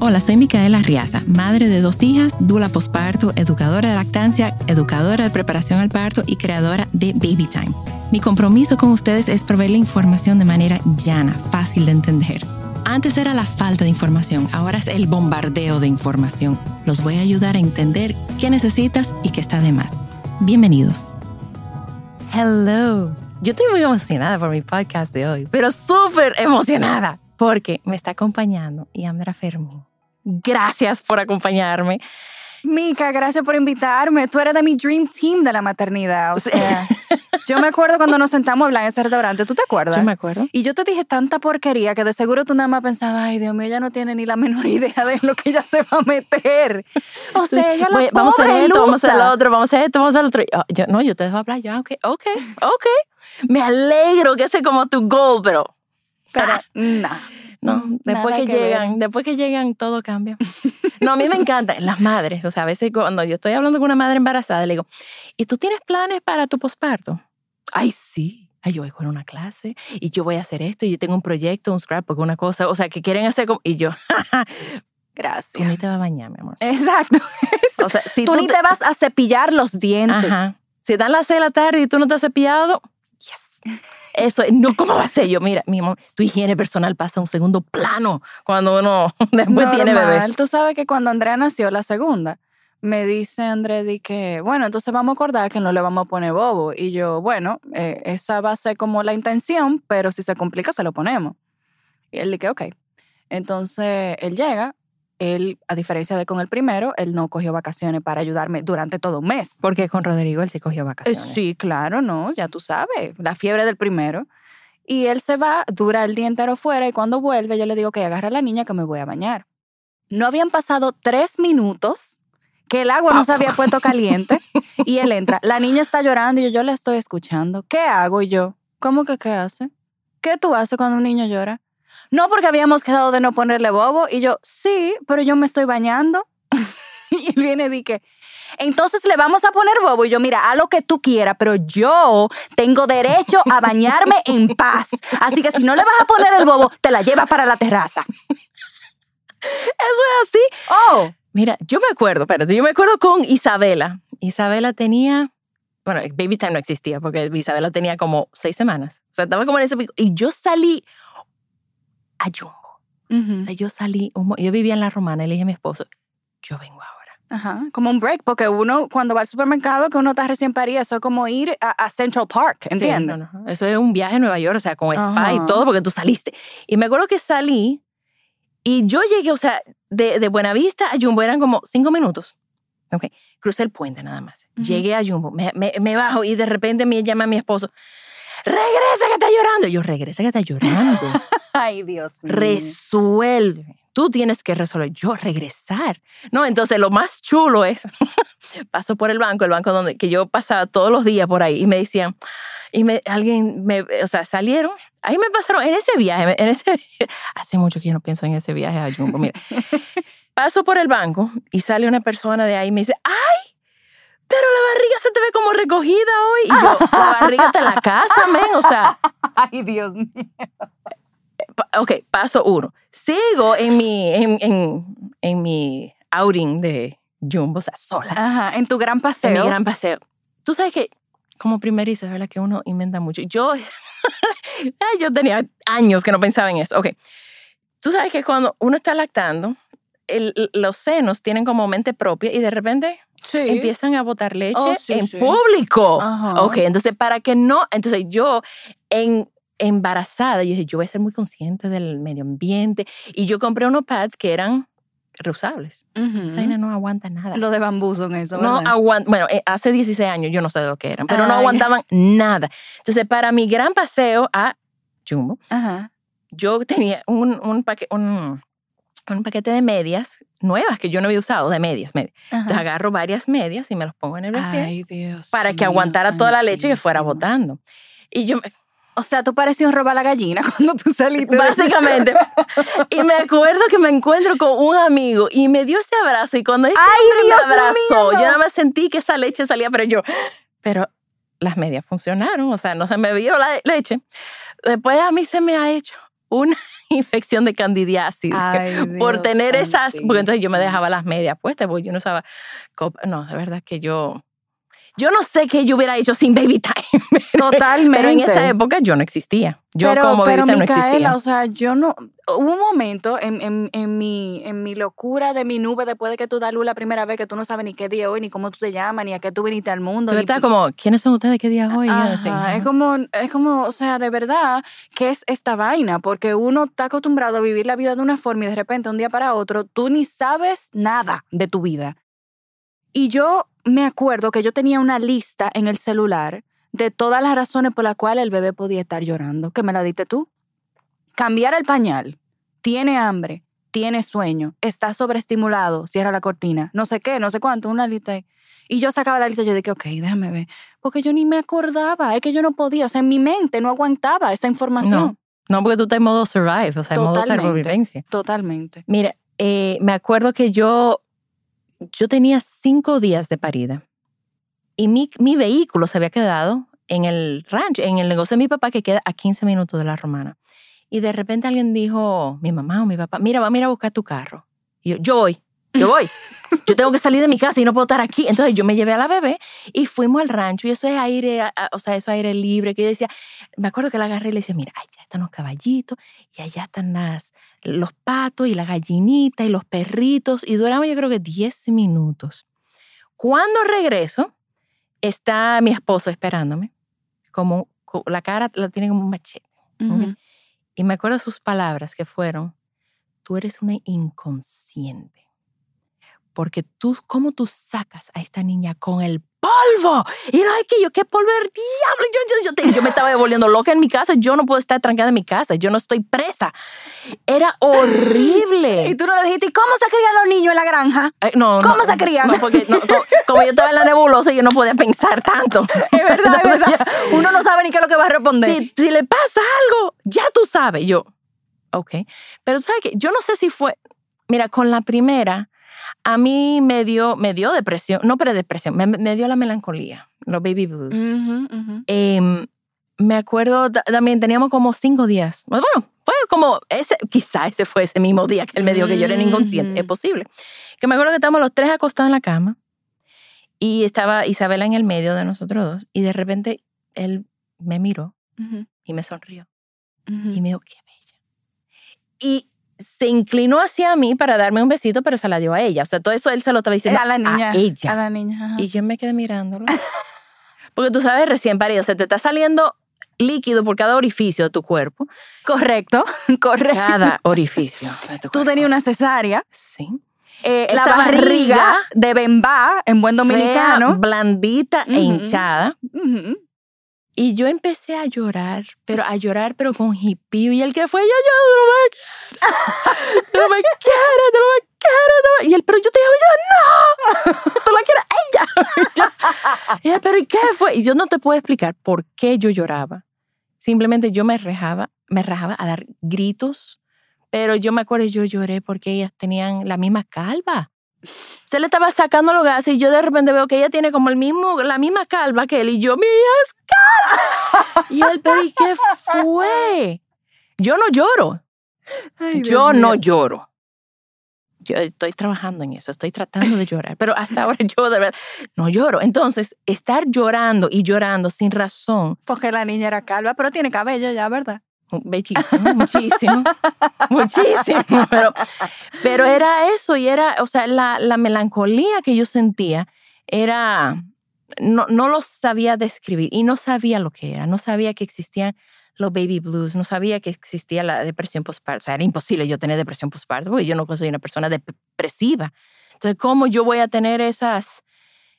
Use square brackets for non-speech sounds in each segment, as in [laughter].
Hola, soy Micaela Riaza, madre de dos hijas, dula posparto, educadora de lactancia, educadora de preparación al parto y creadora de Baby Time. Mi compromiso con ustedes es proveer la información de manera llana, fácil de entender. Antes era la falta de información, ahora es el bombardeo de información. Los voy a ayudar a entender qué necesitas y qué está de más. Bienvenidos. Hello. Yo estoy muy emocionada por mi podcast de hoy, pero súper emocionada porque me está acompañando Yandra Fermín. Gracias por acompañarme. Mica, gracias por invitarme. Tú eres de mi dream team de la maternidad. O sea, yo me acuerdo cuando nos sentamos a hablar en ese restaurante. ¿Tú te acuerdas? Yo me acuerdo. Y yo te dije tanta porquería que de seguro tú nada más pensabas, ay, Dios mío, ella no tiene ni la menor [laughs] idea de lo que ella se va a meter. O sea, ella la Voy- vamos a pobre hacer esto, vamos a hacer lo otro, vamos a hacer esto, vamos a hacer lo otro. Yo, yo- no, yo te dejo hablar ya, ok, ok, ok. Me alegro que ese como tu goal, pero Pero, nah. No, después que, que ver. llegan, después que llegan todo cambia. No, a mí me encanta las madres, o sea, a veces cuando yo estoy hablando con una madre embarazada, le digo, ¿y tú tienes planes para tu posparto? Ay, sí. Ay, yo voy con una clase y yo voy a hacer esto y yo tengo un proyecto, un scrapbook, una cosa, o sea, que quieren hacer como... Y yo, [laughs] tú Gracias. ni te vas a bañar, mi amor. Exacto. O sea, si tú, ni te vas a cepillar los dientes. Ajá. Si dan las 6 de la tarde y tú no te has cepillado, yes. Eso, es- no, ¿cómo va a ser yo? Mira, mi amor, tu higiene personal pasa a un segundo plano cuando uno [laughs] después tiene Normal. bebés. Tú sabes que cuando Andrea nació, la segunda, me dice Andrea di que, bueno, entonces vamos a acordar que no le vamos a poner bobo. Y yo, bueno, eh, esa va a ser como la intención, pero si se complica, se lo ponemos. Y él dice, ok. Entonces, él llega, él, a diferencia de con el primero, él no cogió vacaciones para ayudarme durante todo un mes. Porque con Rodrigo él sí cogió Eh, vacaciones. Sí, claro, no, ya tú sabes, la fiebre del primero. Y él se va, dura el día entero fuera y cuando vuelve yo le digo que agarra a la niña que me voy a bañar. No habían pasado tres minutos que el agua no se había puesto caliente [laughs] y él entra. La niña está llorando y yo, yo la estoy escuchando. ¿Qué hago? Y yo, ¿cómo que qué hace? ¿Qué tú haces cuando un niño llora? No, porque habíamos quedado de no ponerle bobo. Y yo, sí, pero yo me estoy bañando. [laughs] y él viene y dice, entonces le vamos a poner bobo. Y yo, mira, haz lo que tú quieras, pero yo tengo derecho a bañarme en paz. Así que si no le vas a poner el bobo, te la llevas para la terraza. Eso es así. Oh, Mira, yo me acuerdo, espérate, yo me acuerdo con Isabela. Isabela tenía, bueno, Baby Time no existía porque Isabela tenía como seis semanas. O sea, estaba como en ese pico. Y yo salí a Jumbo. O sea, yo salí, yo vivía en La Romana y le dije a mi esposo, yo vengo ahora. Ajá, como un break, porque uno cuando va al supermercado, que uno está recién parido, eso es como ir a, a Central Park, Sí, ¿entiendes? no, no, Eso es un viaje a Nueva York, o sea, con spa y Ajá. todo, porque tú saliste. Y me acuerdo que salí y yo llegué, o sea, de, de Buenavista a Jumbo eran como cinco minutos. Ok, crucé el puente nada más. Ujú. Llegué a Jumbo, me, me- me bajo y de repente me llama mi esposo, regresa que está llorando. Y yo, regresa que está llorando. [laughs] Ay, Dios mío. Resuelve. Tú tienes que resolver. Yo regresar. No, entonces lo más chulo es, [laughs] paso por el banco, el banco donde que yo pasaba todos los días por ahí y me decían, y me, alguien, me, o sea, salieron, ahí me pasaron, en ese viaje, en ese, [laughs] hace mucho que yo no pienso en ese viaje a Jumbo, mira. Paso por el banco y sale una persona de ahí y me dice, ¡ay! Pero la barriga se te ve como recogida hoy. Y yo, la barriga está en la casa, men. O sea, [laughs] Ay, Dios mío. ok, paso uno. Sigo en mi, en, en, en mi outing de Jumbo, o sea, sola. Ajá, en tu gran paseo. En mi gran paseo. Tú sabes que, como primeriza, es verdad que uno inventa mucho. Yo, [laughs] yo tenía años que no pensaba en eso. Ok. Tú sabes que cuando uno está lactando, el- los senos tienen como mente propia y de repente sí. empiezan a botar leche Oh, sí, en sí. público. Ajá. Ok, entonces para que no, entonces yo en embarazada, yo dije, yo voy a ser muy consciente del medio ambiente y yo compré unos pads que eran reusables. Vaina no aguanta nada. Lo de bambú son eso, no aguanta, bueno, eh, hace 16 años yo no sé de lo que eran, pero no aguantaban nada. Entonces para mi gran paseo a Jumbo, Ajá. yo tenía un, un paquete, un, un paquete de medias nuevas que yo no había usado, de medias, medias. Entonces agarro varias medias y me las pongo en el brasier Ay, Dios. para que aguantara toda la leche y que fuera botando. Y yo, O sea, tú parecías un roba la gallina [laughs] cuando tú saliste. básicamente, [laughs] y me acuerdo que me encuentro con un amigo y me dio ese abrazo y cuando ese ¡Ay, Dios me abrazó, mío! yo nada más sentí que esa leche salía, pero yo, pero las medias funcionaron, o sea, no se me vio la leche. Después a mí se me ha hecho una [laughs] infección de candidiasis. Ay, por Dios tener esas, porque entonces yo me dejaba las medias puestas, porque yo no usaba. No, de verdad que yo, yo no sé qué yo hubiera hecho sin Baby Time. Totalmente. Pero en esa época yo no existía. Yo pero, como pero Time no Micaela, existía. o sea, yo no. Hubo un momento en, en, en, mi, en mi locura de mi nube después de que tú das luz la primera vez que tú no sabes ni qué día hoy, ni cómo tú te llamas, ni a qué tú viniste al mundo. Tú estás como, ¿quiénes son ustedes? ¿Qué día es hoy? Ajá, es como, es como, o sea, de verdad, ¿qué es esta vaina? Porque uno está acostumbrado a vivir la vida de una forma y de repente, un día para otro, tú ni sabes nada de tu vida. Y yo me acuerdo que yo tenía una lista en el celular de todas las razones por las cuales el bebé podía estar llorando, que me la diste tú. Cambiar el pañal, tiene hambre, tiene sueño, está sobreestimulado, cierra la cortina, no sé qué, no sé cuánto, una lista ahí. Y yo sacaba la lista y yo dije, ok, déjame ver. Porque yo ni me acordaba, es que yo no podía, o sea, en mi mente no aguantaba esa información. No, porque tú estás en modo survive, o sea, en modo sobrevivencia. Totalmente. Mira, eh, me acuerdo que yo, yo tenía cinco días de parida y mi, mi vehículo se había quedado en el rancho, en el negocio de mi papá que queda a 15 minutos de la romana. Y de repente alguien dijo, mi mamá o mi papá, mira, vamos a ir a buscar tu carro. Y yo, yo voy, yo voy. [laughs] Yo tengo que salir de mi casa y no puedo estar aquí. Entonces yo me llevé a la bebé y fuimos al rancho y eso es aire, o sea, eso es aire libre. Que yo decía, me acuerdo que la agarré y le decía, mira, allá están los caballitos y allá están las, los patos y la gallinita y los perritos. Y duramos yo creo que 10 minutos. Cuando regreso, está mi esposo esperándome, como co- la cara la tiene como un machete. Y me acuerdo sus palabras que fueron, tú eres una inconsciente. Porque tú, ¿cómo tú sacas a esta niña con el polvo? Y no es que yo, ¿qué polvo del diablo? Yo, yo, yo, yo me estaba volviendo loca en mi casa. Yo no puedo estar trancada en mi casa. Yo no estoy presa. Era horrible. [laughs] Y tú no le dijiste, ¿y cómo se crían los niños en la granja? Ay, no, ¿Cómo no, se crían? No, porque no, como, como yo estaba en la nebulosa, yo no podía pensar tanto. [laughs] Es verdad, es verdad. [laughs] Uno no sabe ni qué es lo que va a responder. si, si le pasa algo, ya tú sabes. Yo, ok. Pero sabes que yo no sé si fue, mira, con la primera, a mí me dio, me dio depresión, no pero depresión, me, me dio la melancolía, los baby blues. Em, me acuerdo ta- también, teníamos como cinco días. Bueno, fue como ese, quizá ese fue ese mismo día que él me dijo que yo era inconsciente. Mm. Es posible. Que me acuerdo que estábamos los tres acostados en la cama y estaba Isabela en el medio de nosotros dos y de repente él me miró y me sonrió y me dijo, qué bella. Y se inclinó hacia mí para darme un besito, pero se la dio a ella. O sea, todo eso él se lo estaba diciendo a la niña. a ella. A la niña. ajá. Y yo me quedé mirándolo. [laughs] Porque tú sabes, recién parido, se te está saliendo líquido por cada orificio de tu cuerpo. Correcto, [laughs] correcto. Cada orificio de tu Tú tenías una cesárea. Sí. eh, la barriga, barriga de Bembá, en buen Fea, dominicano. blandita e Ujú. hinchada. Y yo empecé a llorar, pero a llorar, pero con hipío. Y el que fue, yo, yo, no me quieres. Tú no me quieres, tú no me quieres. tú no me-". Y él, pero yo te amo, yo, no. Tú la quieres ella. [laughs] Y ella, pero ¿y qué fue? Y yo no te puedo explicar por qué yo lloraba. Simplemente yo me rajaba, me rajaba a dar gritos. Pero yo me acuerdo, yo lloré porque ellas tenían la misma calva. Se le estaba sacando los gases y yo de repente veo que ella tiene como el mismo, la misma calva que él y yo, mi es calva. Y él, pero ¿y qué fue? Yo no lloro. Ay, yo no lloro. Yo estoy trabajando en eso, estoy tratando de llorar, pero hasta ahora yo de verdad no lloro. Entonces, estar llorando y llorando sin razón, Porque la niña era calva, pero tiene cabello ya, ¿verdad? Bellísimo, muchísimo, [laughs] muchísimo, pero, pero era eso y era, o sea, la, la melancolía que yo sentía era, no, no lo sabía describir y no sabía lo que era, no sabía que existían los baby blues, no sabía que existía la depresión postparto, o sea, era imposible yo tener depresión postparto porque yo no soy una persona depresiva. Entonces, ¿cómo yo voy a tener esas,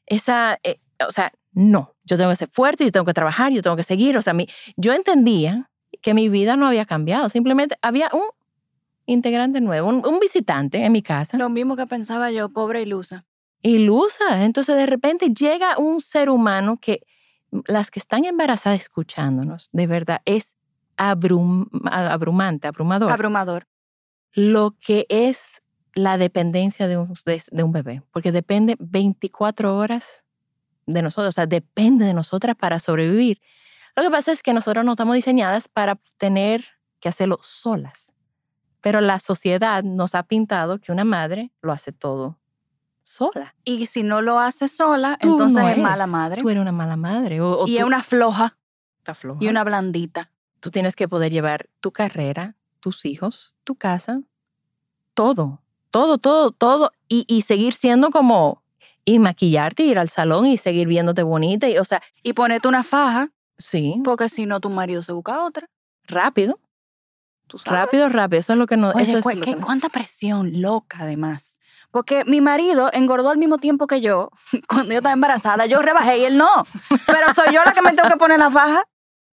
esa, eh, o sea, no, yo tengo que ser fuerte, yo tengo que trabajar, yo tengo que seguir, o sea, mi, yo entendía que mi vida no había cambiado, simplemente había un integrante nuevo, un, un visitante en mi casa. Lo mismo que pensaba yo, pobre ilusa. Ilusa. Entonces de repente llega un ser humano que las que están embarazadas escuchándonos, de verdad, es abrum- abrumante, abrumador. Abrumador. lo que es la dependencia de un, de, de un bebé, porque depende 24 horas de nosotros, o sea, depende de nosotras para sobrevivir. Lo que pasa es que nosotros no estamos diseñadas para tener que hacerlo solas, pero la sociedad nos ha pintado que una madre lo hace todo sola. Y si no lo hace sola, Tú entonces no es mala madre. Tú eres una mala madre. O, o y tú es una floja estás floja. y una blandita. Tú tienes que poder llevar tu carrera, tus hijos, tu casa, todo, todo, todo, todo, y, y seguir siendo como, y maquillarte, ir al salón y seguir viéndote bonita, y, o sea, Y ponerte una faja, sí, porque si no tu marido se busca otra. rápido, Tú sabes. rápido, rápido, eso es lo que no, Oye, eso es qué- cuánta presión loca además. Porque mi marido engordó al mismo tiempo que yo. [laughs] Cuando yo estaba embarazada, yo rebajé y él no. Pero soy yo la que me tengo que poner la faja.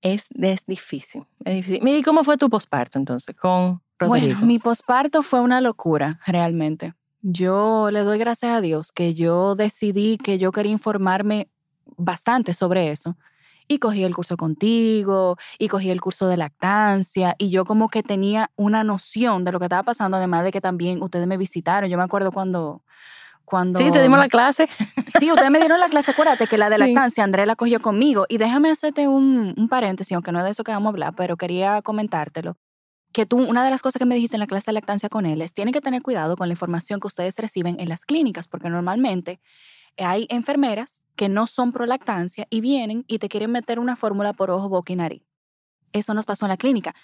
es, es difícil, es difícil. ¿y cómo fue tu posparto entonces con Rodrigo? Bueno, mi posparto fue una locura, realmente. Yo le doy gracias a Dios que yo decidí que yo quería informarme bastante sobre eso. Y cogí el curso contigo, y cogí el curso de lactancia, y yo como que tenía una noción de lo que estaba pasando, además de que también ustedes me visitaron. Yo me acuerdo cuando... cuando sí, te dimos la clase. Sí, ustedes me dieron la clase, acuérdate que la [laughs] de Sí. lactancia, André la cogió conmigo. Y déjame hacerte un, un paréntesis, aunque no es de eso que vamos a hablar, pero quería comentártelo. Que tú, una de las cosas que me dijiste en la clase de lactancia con él es, tienen que tener cuidado con la información que ustedes reciben en las clínicas, porque normalmente hay enfermeras que no son pro lactancia y vienen y te quieren meter una fórmula por ojo, boca y nariz. Eso nos pasó en la clínica.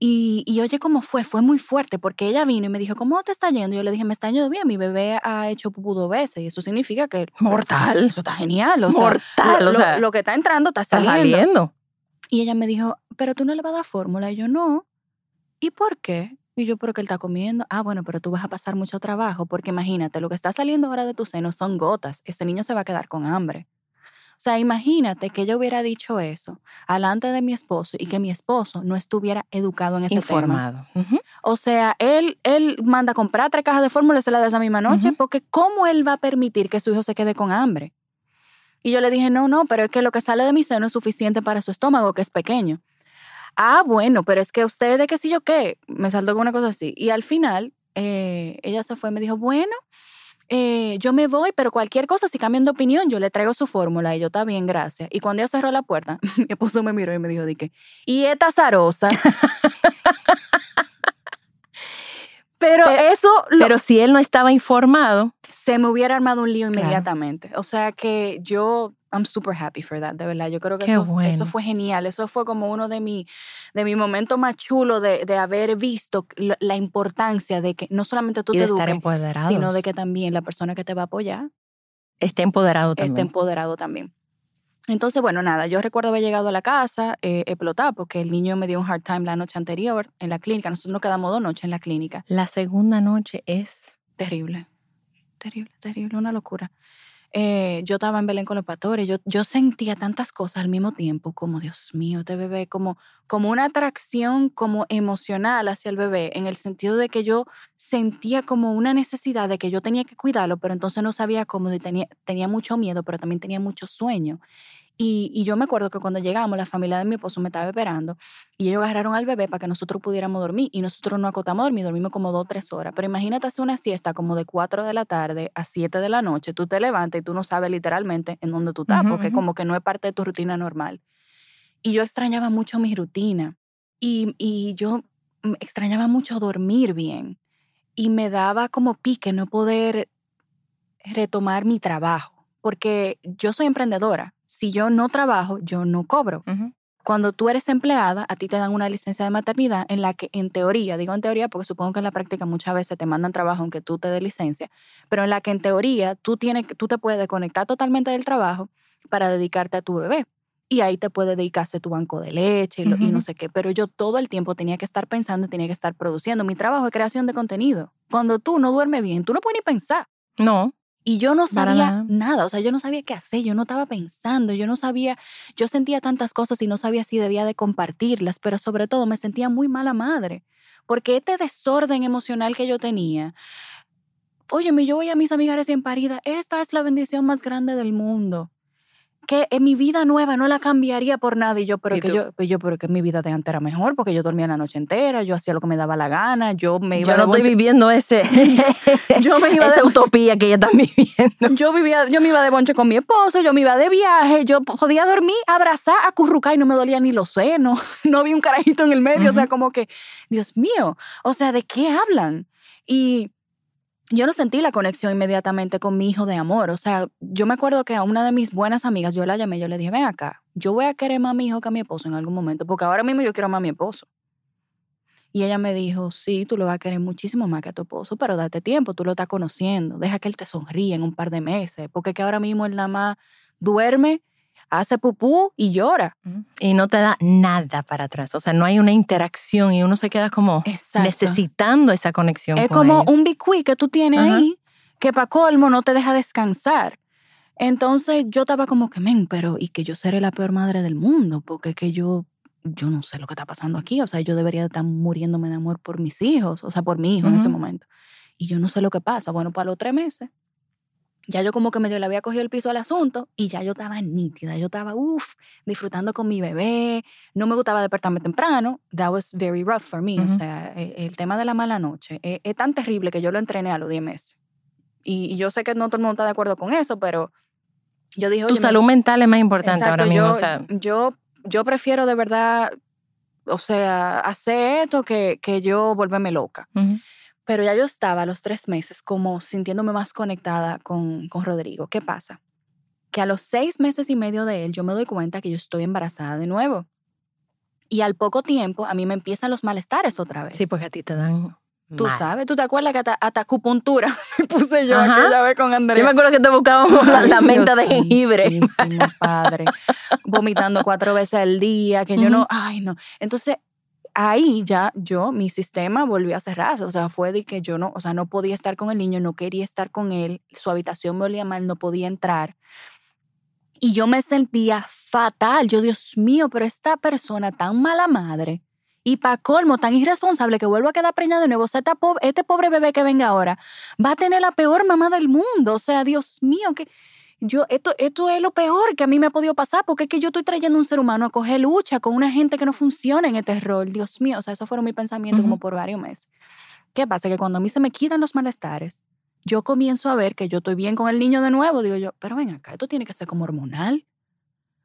Y, y oye, ¿cómo fue? Fue muy fuerte porque ella vino y me dijo, ¿cómo te está yendo? Y yo le dije, me está yendo bien, mi bebé ha hecho pupú dos veces y eso significa que... [laughs] Mortal. Eso está genial. O sea, Mortal, lo, o sea, lo- lo que está entrando está está saliendo. saliendo. Y ella me dijo, pero tú no le vas a dar fórmula. Y yo, no. ¿Y por qué? Y yo, porque él está comiendo. Ah, bueno, pero tú vas a pasar mucho trabajo porque imagínate, lo que está saliendo ahora de tu seno son gotas. Ese niño se va a quedar con hambre. O sea, imagínate que yo hubiera dicho eso alante de mi esposo y que mi esposo no estuviera educado en ese tema. Informado. O sea, él, él manda a comprar tres cajas de fórmula y se la da esa misma noche, porque ¿cómo él va a permitir que su hijo se quede con hambre? Y yo le dije, no, no, pero es que lo que sale de mi seno es suficiente para su estómago, que es pequeño. Ah, bueno, pero es que usted de qué sé yo qué, me saltó con una cosa así. Y al final, eh, ella se fue y me dijo, bueno, eh, yo me voy, pero cualquier cosa, si cambian de opinión, yo le traigo su fórmula y yo, está bien, gracias. Y cuando ella cerró la puerta, [laughs] mi esposo me miró y me dijo, di que, y esta zarosa. [laughs] pero Pe- eso lo- Pero si él no estaba informado, se me hubiera armado un lío Claro. inmediatamente. O sea que yo, I'm super happy for that, de verdad. Yo creo que eso, bueno. eso fue genial. Eso fue como uno de, mi, de mis momentos más chulos de, de haber visto la, la importancia de que no solamente tú y te eduques, sino de que también la persona que te va a apoyar esté empoderado esté también. empoderado también. Entonces, bueno, nada, yo recuerdo haber llegado a la casa eh, explotada porque el niño me dio un hard time la noche anterior en la clínica. Nosotros nos quedamos dos noches en la clínica. La segunda noche es Terrible, terrible, terrible, una locura. Eh, yo estaba en Belén con los pastores, yo, yo sentía tantas cosas al mismo tiempo, como Dios mío, este bebé, como, como una atracción como emocional hacia el bebé, en el sentido de que yo sentía como una necesidad de que yo tenía que cuidarlo, pero entonces no sabía cómo, tenía, tenía mucho miedo, pero también tenía mucho sueño. Y, y yo me acuerdo que cuando llegamos, la familia de mi esposo me estaba esperando y ellos agarraron al bebé para que nosotros pudiéramos dormir. Y nosotros no acotamos a dormir, dormimos como dos o tres horas. Pero imagínate hacer una siesta como de 4 de la tarde a 7 de la noche. Tú te levantas y tú no sabes literalmente en dónde tú estás, porque como que no es parte de tu rutina normal. Y yo extrañaba mucho mi rutina. Y, y yo extrañaba mucho dormir bien. Y me daba como pique no poder retomar mi trabajo, porque yo soy emprendedora. Si yo no trabajo, yo no cobro. Cuando tú eres empleada, a ti te dan una licencia de maternidad en la que, en teoría, digo en teoría porque supongo que en la práctica muchas veces te mandan trabajo aunque tú te des licencia, pero en la que en teoría tú, tienes, tú te puedes conectar totalmente del trabajo para dedicarte a tu bebé. Y ahí te puede dedicarse tu banco de leche y, lo- y no sé qué. Pero yo todo el tiempo tenía que estar pensando y tenía que estar produciendo. Mi trabajo es creación de contenido. Cuando tú no duermes bien, tú no puedes ni pensar. No, Y yo no sabía nada. nada. o sea, yo no sabía qué hacer, yo no estaba pensando, yo no sabía, yo sentía tantas cosas y no sabía si debía de compartirlas, pero sobre todo me sentía muy mala madre, porque este desorden emocional que yo tenía, óyeme, yo voy a mis amigas recién paridas, esta es la bendición más grande del mundo. Que en mi vida nueva no la cambiaría por nada. Y yo, pero ¿Y que tú? yo, yo, pero que mi vida de antes era mejor, porque yo dormía la noche entera, yo hacía lo que me daba la gana, yo me iba Yo no estoy bonche- viviendo ese, [laughs] Yo me iba [laughs] esa de- utopía que ella está viviendo. [laughs] yo vivía, yo me iba de bonche con mi esposo, yo me iba de viaje, yo podía dormir, abrazar, acurrucar y no me dolía ni los senos, no había un carajito en el medio, o sea, como que, Dios mío, o sea, ¿de qué hablan? Y yo no sentí la conexión inmediatamente con mi hijo de amor, o sea, yo me acuerdo que a una de mis buenas amigas, yo la llamé, yo le dije, ven acá, yo voy a querer más a mi hijo que a mi esposo en algún momento, porque ahora mismo yo quiero más a mi esposo. Y ella me dijo, sí, tú lo vas a querer muchísimo más que a tu esposo, pero date tiempo, tú lo estás conociendo, deja que él te sonríe en un par de meses, porque que ahora mismo él nada más duerme, hace pupú y llora. Y no te da nada para atrás. O sea, no hay una interacción y uno se queda como Exacto. necesitando esa conexión. Es con como ellos. un bicuí que tú tienes Ajá. ahí, que para colmo no te deja descansar. Entonces yo estaba como que, men, pero y que yo seré la peor madre del mundo, porque es que yo, yo no sé lo que está pasando aquí. O sea, yo debería estar muriéndome de amor por mis hijos, o sea, por mi hijo en ese momento. Y yo no sé lo que pasa. Bueno, para los tres meses, ya yo como que medio le había cogido el piso al asunto y ya yo estaba nítida. Yo estaba, uff, disfrutando con mi bebé. No me gustaba despertarme temprano. That was very rough for me. O Ujú. sea, e- el, tema de la mala noche es, es tan terrible que yo lo entrené a los 10 meses. Y, y yo sé que no todo el mundo está de acuerdo con eso, pero yo dije, Tu "Oye, salud mental es más importante Exacto, ahora mismo. yo, o sea, yo, yo prefiero de verdad, o sea, hacer esto que, que yo volverme loca. ujú. Pero ya yo estaba a los tres meses como sintiéndome más conectada con, con Rodrigo. ¿Qué pasa? Que a los seis meses y medio de él yo me doy cuenta que yo estoy embarazada de nuevo. Y al poco tiempo a mí me empiezan los malestares otra vez. sí, porque a ti te dan. Tú mal. sabes, ¿tú te acuerdas que hasta, acupuntura [laughs] me puse yo Ajá. aquella vez con Andrea? Yo me acuerdo que te buscábamos la, la menta de jengibre. padre. Vomitando cuatro veces al día, que yo no, ay, no. Entonces, ahí ya yo, mi sistema volvió a cerrarse. O sea, fue de que yo no, o sea, no podía estar con el niño, no quería estar con él, su habitación me olía mal, no podía entrar. Y yo me sentía fatal. Yo, Dios mío, pero esta persona tan mala madre y para colmo tan irresponsable que vuelvo a quedar preñada de nuevo, o sea, esta este pobre bebé que venga ahora va a tener la peor mamá del mundo. O sea, Dios mío, que yo, esto, esto es lo peor que a mí me ha podido pasar, porque es que yo estoy trayendo un ser humano a coger lucha con una gente que no funciona en este rol. Dios mío, o sea, esos fueron mis pensamientos como por varios meses. ¿Qué pasa? Que cuando a mí se me quitan los malestares, yo comienzo a ver que yo estoy bien con el niño de nuevo. Digo yo, pero ven acá, esto tiene que ser como hormonal.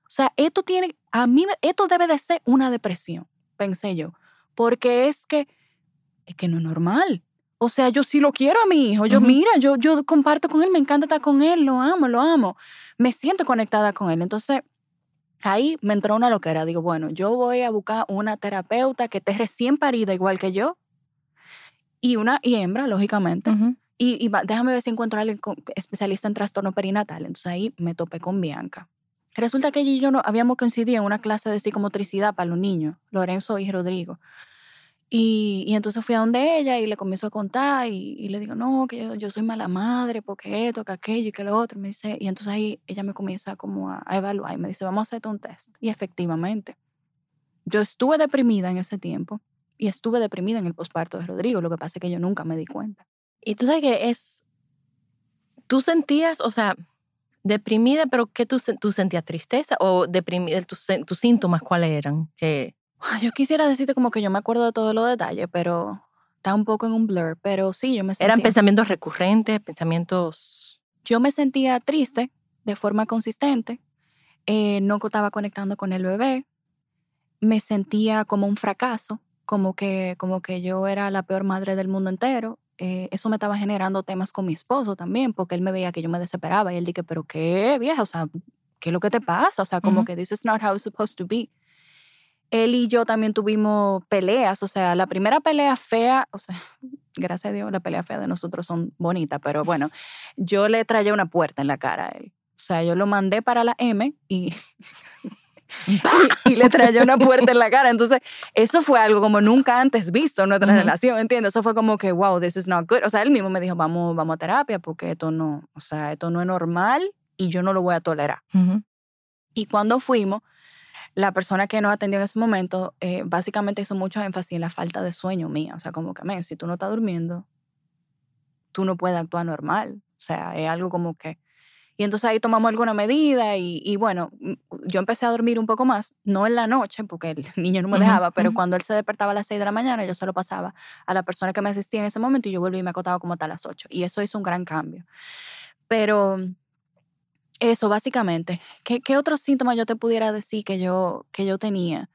O sea, esto tiene, a mí, esto debe de ser una depresión, pensé yo, porque es que, es que no es normal. O sea, yo sí lo quiero a mi hijo. Yo, Ujú. mira, yo, yo comparto con él, me encanta estar con él, lo amo, lo amo. Me siento conectada con él. Entonces, ahí me entró una loquera. Digo, bueno, yo voy a buscar una terapeuta que esté recién parida igual que yo y una y hembra, lógicamente. Ujú. Y, y va- déjame ver si encuentro a alguien con- especialista en trastorno perinatal. Entonces ahí me topé con Bianca. Resulta que ella y yo no, habíamos coincidido en una clase de psicomotricidad para los niños, Lorenzo y Rodrigo. Y, y entonces fui a donde ella y le comienzo a contar y, y le digo, no, que yo, yo soy mala madre, porque esto, que aquello y que lo otro. Me dice, y entonces ahí ella me comienza como a, a evaluar y me dice, vamos a hacerte un test. Y efectivamente, yo estuve deprimida en ese tiempo y estuve deprimida en el posparto de Rodrigo. Lo que pasa es que yo nunca me di cuenta. Y tú sabes que es. Tú sentías, o sea, deprimida, pero ¿qué tú, tú sentías? ¿Tristeza o deprimida? ¿Tus, tus síntomas cuáles eran? Que, Yo quisiera decirte como que yo me acuerdo de todos los detalles, pero está un poco en un blur. Pero sí, yo me sentía, ¿Eran pensamientos recurrentes, pensamientos. yo me sentía triste de forma consistente. eh, no estaba conectando con el bebé. Me sentía como un fracaso, como que, como que yo era la peor madre del mundo entero. eh, eso me estaba generando temas con mi esposo también, porque él me veía que yo me desesperaba y él dije, pero qué vieja, o sea, ¿qué es lo que te pasa? O sea, como Ujú. que this is not how it's supposed to be. Él y yo también tuvimos peleas, o sea, la primera pelea fea, o sea, [laughs] gracias a Dios, la pelea fea de nosotros son bonitas, pero bueno, yo le traía una puerta en la cara a él. O sea, yo lo mandé para la M y [laughs] [laughs] y, y le trayó una puerta en la cara. Entonces, eso fue algo como nunca antes visto en nuestra Ujú. relación, ¿entiendes? Eso fue como que, wow, this is not good. O sea, él mismo me dijo, vamos, vamos a terapia porque esto no, o sea, esto no es normal y yo no lo voy a tolerar. Ujú. Y cuando fuimos, la persona que nos atendió en ese momento eh, básicamente hizo mucho énfasis en la falta de sueño mía. O sea, como que, men, si tú no estás durmiendo, tú no puedes actuar normal. O sea, es algo como que... Y entonces ahí tomamos alguna medida y, y bueno, mm, yo empecé a dormir un poco más, no en la noche, porque el [laughs] niño no me dejaba, pero cuando él se despertaba a las 6 de la mañana, yo se lo pasaba a la persona que me asistía en ese momento y yo volví y me acostaba como hasta las 8. Y eso hizo un gran cambio. Pero eso, básicamente. ¿Qué, qué otros síntomas yo te pudiera decir que yo, que yo tenía?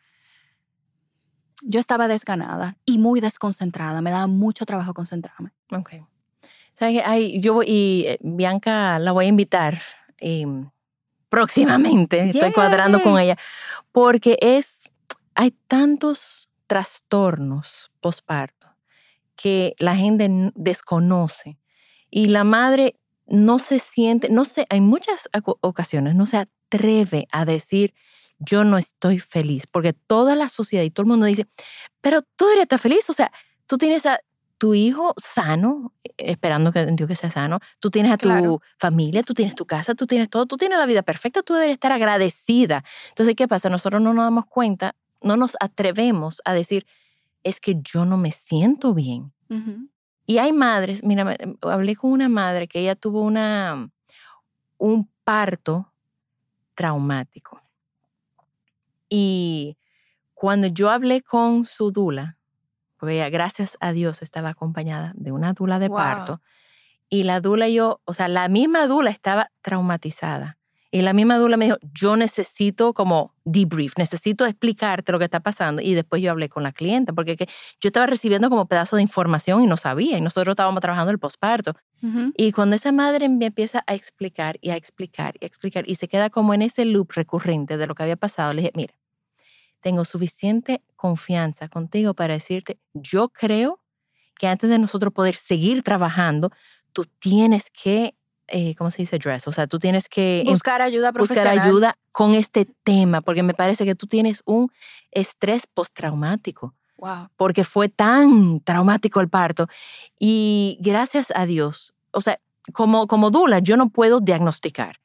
Yo estaba desganada y muy desconcentrada. Me daba mucho trabajo concentrarme. Ok. Ay, yo voy, y eh, Bianca la voy a invitar em, próximamente. [laughs] Estoy cuadrando con ella. Porque es, hay tantos trastornos posparto que la gente desconoce. Y la madre no se siente, no sé, hay muchas ocasiones no se atreve a decir, yo no estoy feliz, porque toda la sociedad y todo el mundo dice, pero tú deberías estar feliz, o sea, tú tienes a tu hijo sano, eh, esperando que, Dios que sea sano, tú tienes a tu Claro. familia, tú tienes tu casa, tú tienes todo, tú tienes la vida perfecta, tú deberías estar agradecida. Entonces, ¿qué pasa? Nosotros no nos damos cuenta, no nos atrevemos a decir, es que yo no me siento bien. Y hay madres, mira, me- hablé con una madre que ella tuvo una, un parto traumático. Y cuando yo hablé con su dula, porque ella, gracias a Dios, estaba acompañada de una dula de Wow. parto, y la dula y yo, o sea, la misma dula estaba traumatizada. Y la misma dula me dijo, yo necesito como debrief, necesito explicarte lo que está pasando. Y después yo hablé con la clienta, porque que yo estaba recibiendo como pedazo de información y no sabía. Y nosotros estábamos trabajando el posparto. Y cuando esa madre me empieza a explicar y a explicar y a explicar y se queda como en ese loop recurrente de lo que había pasado, le dije, mira, tengo suficiente confianza contigo para decirte, yo creo que antes de nosotros poder seguir trabajando, tú tienes que, eh, ¿cómo se dice? Address, o sea, tú tienes que em- Buscar ayuda buscar profesional. ayuda con este tema, porque me parece que tú tienes un estrés postraumático Wow. porque fue tan traumático el parto. Y gracias a Dios, o sea, como, como Dula, yo no puedo diagnosticar,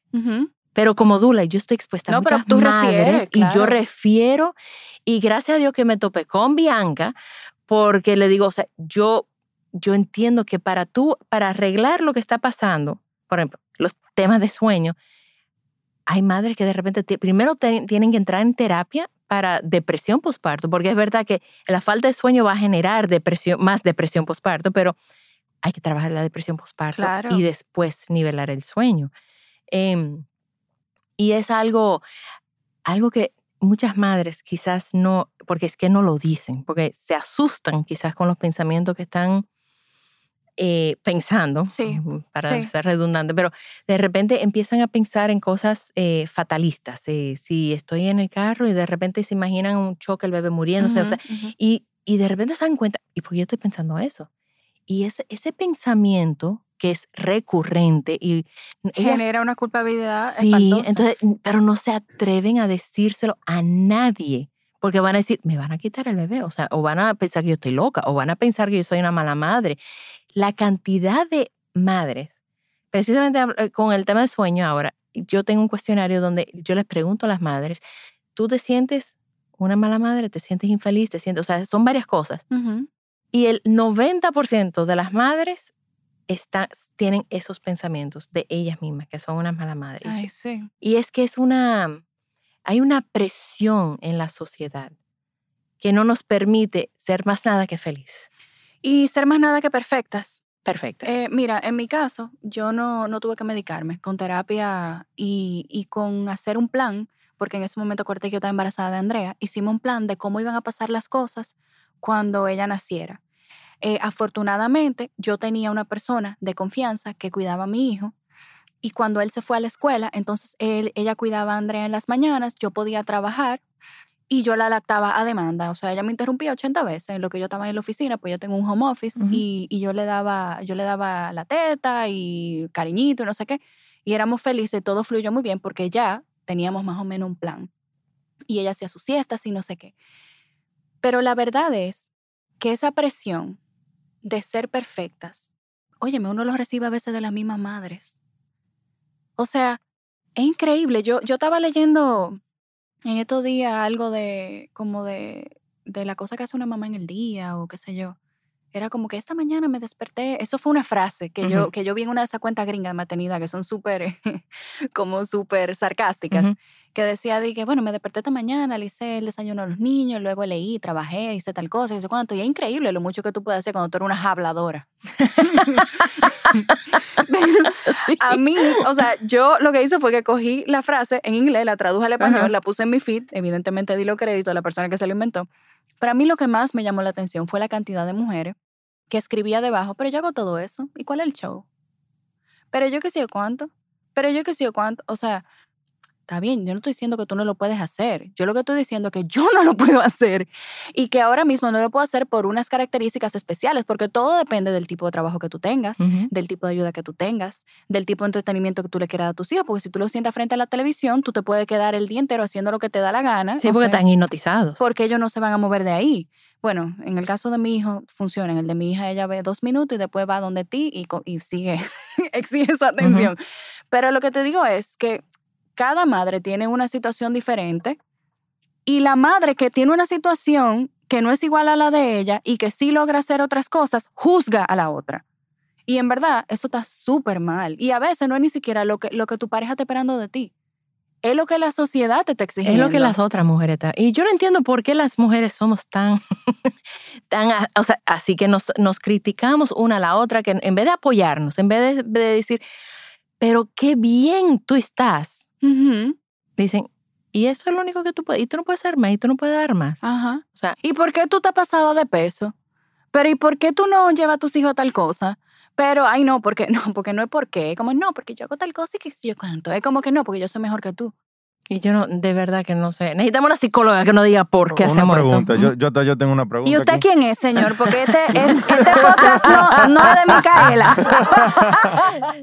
pero como Dula, yo estoy expuesta a No, pero muchas tú madres refieres, y yo claro. refiero. Y gracias a Dios que me topé con Bianca, porque le digo, o sea, yo, yo entiendo que para tú, para arreglar lo que está pasando, por ejemplo, los temas de sueño, hay madres que de repente primero tienen que entrar en terapia para depresión postparto, porque es verdad que la falta de sueño va a generar depresión, más depresión postparto, pero hay que trabajar la depresión postparto Claro. y después nivelar el sueño. Em, y es algo, algo que muchas madres quizás no, porque es que no lo dicen, porque se asustan quizás con los pensamientos que están eh, pensando, Sí, para sí. ser redundante, pero de repente empiezan a pensar en cosas eh, fatalistas. eh, si estoy en el carro y de repente se imaginan un choque, el bebé muriéndose, o sea, Ujú, ujú. y, y de repente se dan cuenta, ¿y por qué yo estoy pensando eso? Y ese, ese pensamiento que es recurrente y ellas- Genera una culpabilidad sí, espantosa. entonces, pero no se atreven a decírselo a nadie, porque van a decir, me van a quitar el bebé, o sea, o van a pensar que yo estoy loca, o van a pensar que yo soy una mala madre. La cantidad de madres, precisamente eh, con el tema de sueño ahora, yo tengo un cuestionario donde yo les pregunto a las madres, ¿tú te sientes una mala madre? ¿Te sientes infeliz? ¿Te sientes, o sea, son varias cosas. Ujú. Y el 90% de las madres está, tienen esos pensamientos de ellas mismas, que son una mala madre. Ay, sí. y es que es una, hay una presión en la sociedad que no nos permite ser más nada que feliz. Y ser más nada que perfectas. Perfecto. Eh, mira, en mi caso, yo no, no tuve que medicarme con terapia y, y con hacer un plan, porque en ese momento corté que yo estaba embarazada de Andrea, hicimos un plan de cómo iban a pasar las cosas cuando ella naciera. Eh, afortunadamente, yo tenía una persona de confianza que cuidaba a mi hijo y cuando él se fue a la escuela, entonces él, ella cuidaba a Andrea en las mañanas, yo podía trabajar y yo la lactaba a demanda. O sea, ella me interrumpía 80 veces en lo que yo estaba en la oficina, pues yo tengo un home office y, y yo, le daba, yo le daba la teta y cariñito y no sé qué. Y éramos felices, todo fluyó muy bien porque ya teníamos más o menos un plan. y ella hacía sus siestas y no sé qué. Pero la verdad es que esa presión de ser perfectas, óyeme, uno lo recibe a veces de las mismas madres. O sea, es increíble. Yo, yo estaba leyendo en estos días algo de como de, de la cosa que hace una mamá en el día o qué sé yo. Era como que esta mañana me desperté. Eso fue una frase que, yo, que yo vi en una de esas cuentas gringas de maternidad que son súper, [laughs] como súper sarcásticas, que decía, que bueno, me desperté esta mañana, le hice el desayuno a los niños, luego leí, trabajé, hice tal cosa, sé cuánto. Y es increíble lo mucho que tú puedes hacer cuando tú eres una habladora. [laughs] [laughs] A mí, o sea, yo lo que hice fue que cogí la frase en inglés, la traduje al español, la puse en mi feed, evidentemente di lo crédito a la persona que se lo inventó. Pero a mí lo que más me llamó la atención fue la cantidad de mujeres que escribía debajo, pero yo hago todo eso. ¿Y cuál es el show? Pero yo qué sé cuánto. Pero yo qué sé cuánto. O sea, Está bien, yo no estoy diciendo que tú no lo puedes hacer. Yo lo que estoy diciendo es que yo no lo [laughs] puedo hacer y que ahora mismo no lo puedo hacer por unas características especiales, porque todo depende del tipo de trabajo que tú tengas, del tipo de ayuda que tú tengas, del tipo de entretenimiento que tú le quieras a tus hijos, porque si tú lo sientas frente a la televisión, tú te puedes quedar el día entero haciendo lo que te da la gana. Sí, porque están hipnotizados. Porque ellos no se van a mover de ahí. Bueno, en el caso de mi hijo funciona. En el de mi hija ella ve dos minutos y después va donde ti y, y sigue, [laughs] exige su atención. Pero lo que te digo es que cada madre tiene una situación diferente y la madre que tiene una situación que no es igual a la de ella y que sí logra hacer otras cosas, juzga a la otra. Y en verdad, eso está súper mal. Y a veces no es ni siquiera lo que, lo que tu pareja está esperando de ti. Es lo que la sociedad te está exigiendo. Es lo que las otras mujeres están. Y yo no entiendo por qué las mujeres somos tan, [laughs] tan o sea, así que nos, nos criticamos una a la otra, que en vez de apoyarnos, en vez de, de decir, pero qué bien tú estás, Dicen, y eso es lo único que tú puedes, y tú no puedes hacer más, y tú no puedes dar más. Ajá. O sea, ¿y por qué tú te has pasado de peso? Pero ¿y por qué tú no llevas a tus hijos a tal cosa? Pero, ay, no, porque [laughs] no, porque no es por qué. Como, no, porque yo hago tal cosa y que si yo cuento. Es como que no, porque yo soy mejor que tú. Y yo no, de verdad que no sé. Necesitamos una psicóloga que nos diga por qué hacemos pregunta. Yo, yo, yo, tengo una pregunta. ¿Y usted quién es, señor? Porque [laughs] este, este, podcast no, no es de Micaela. [laughs]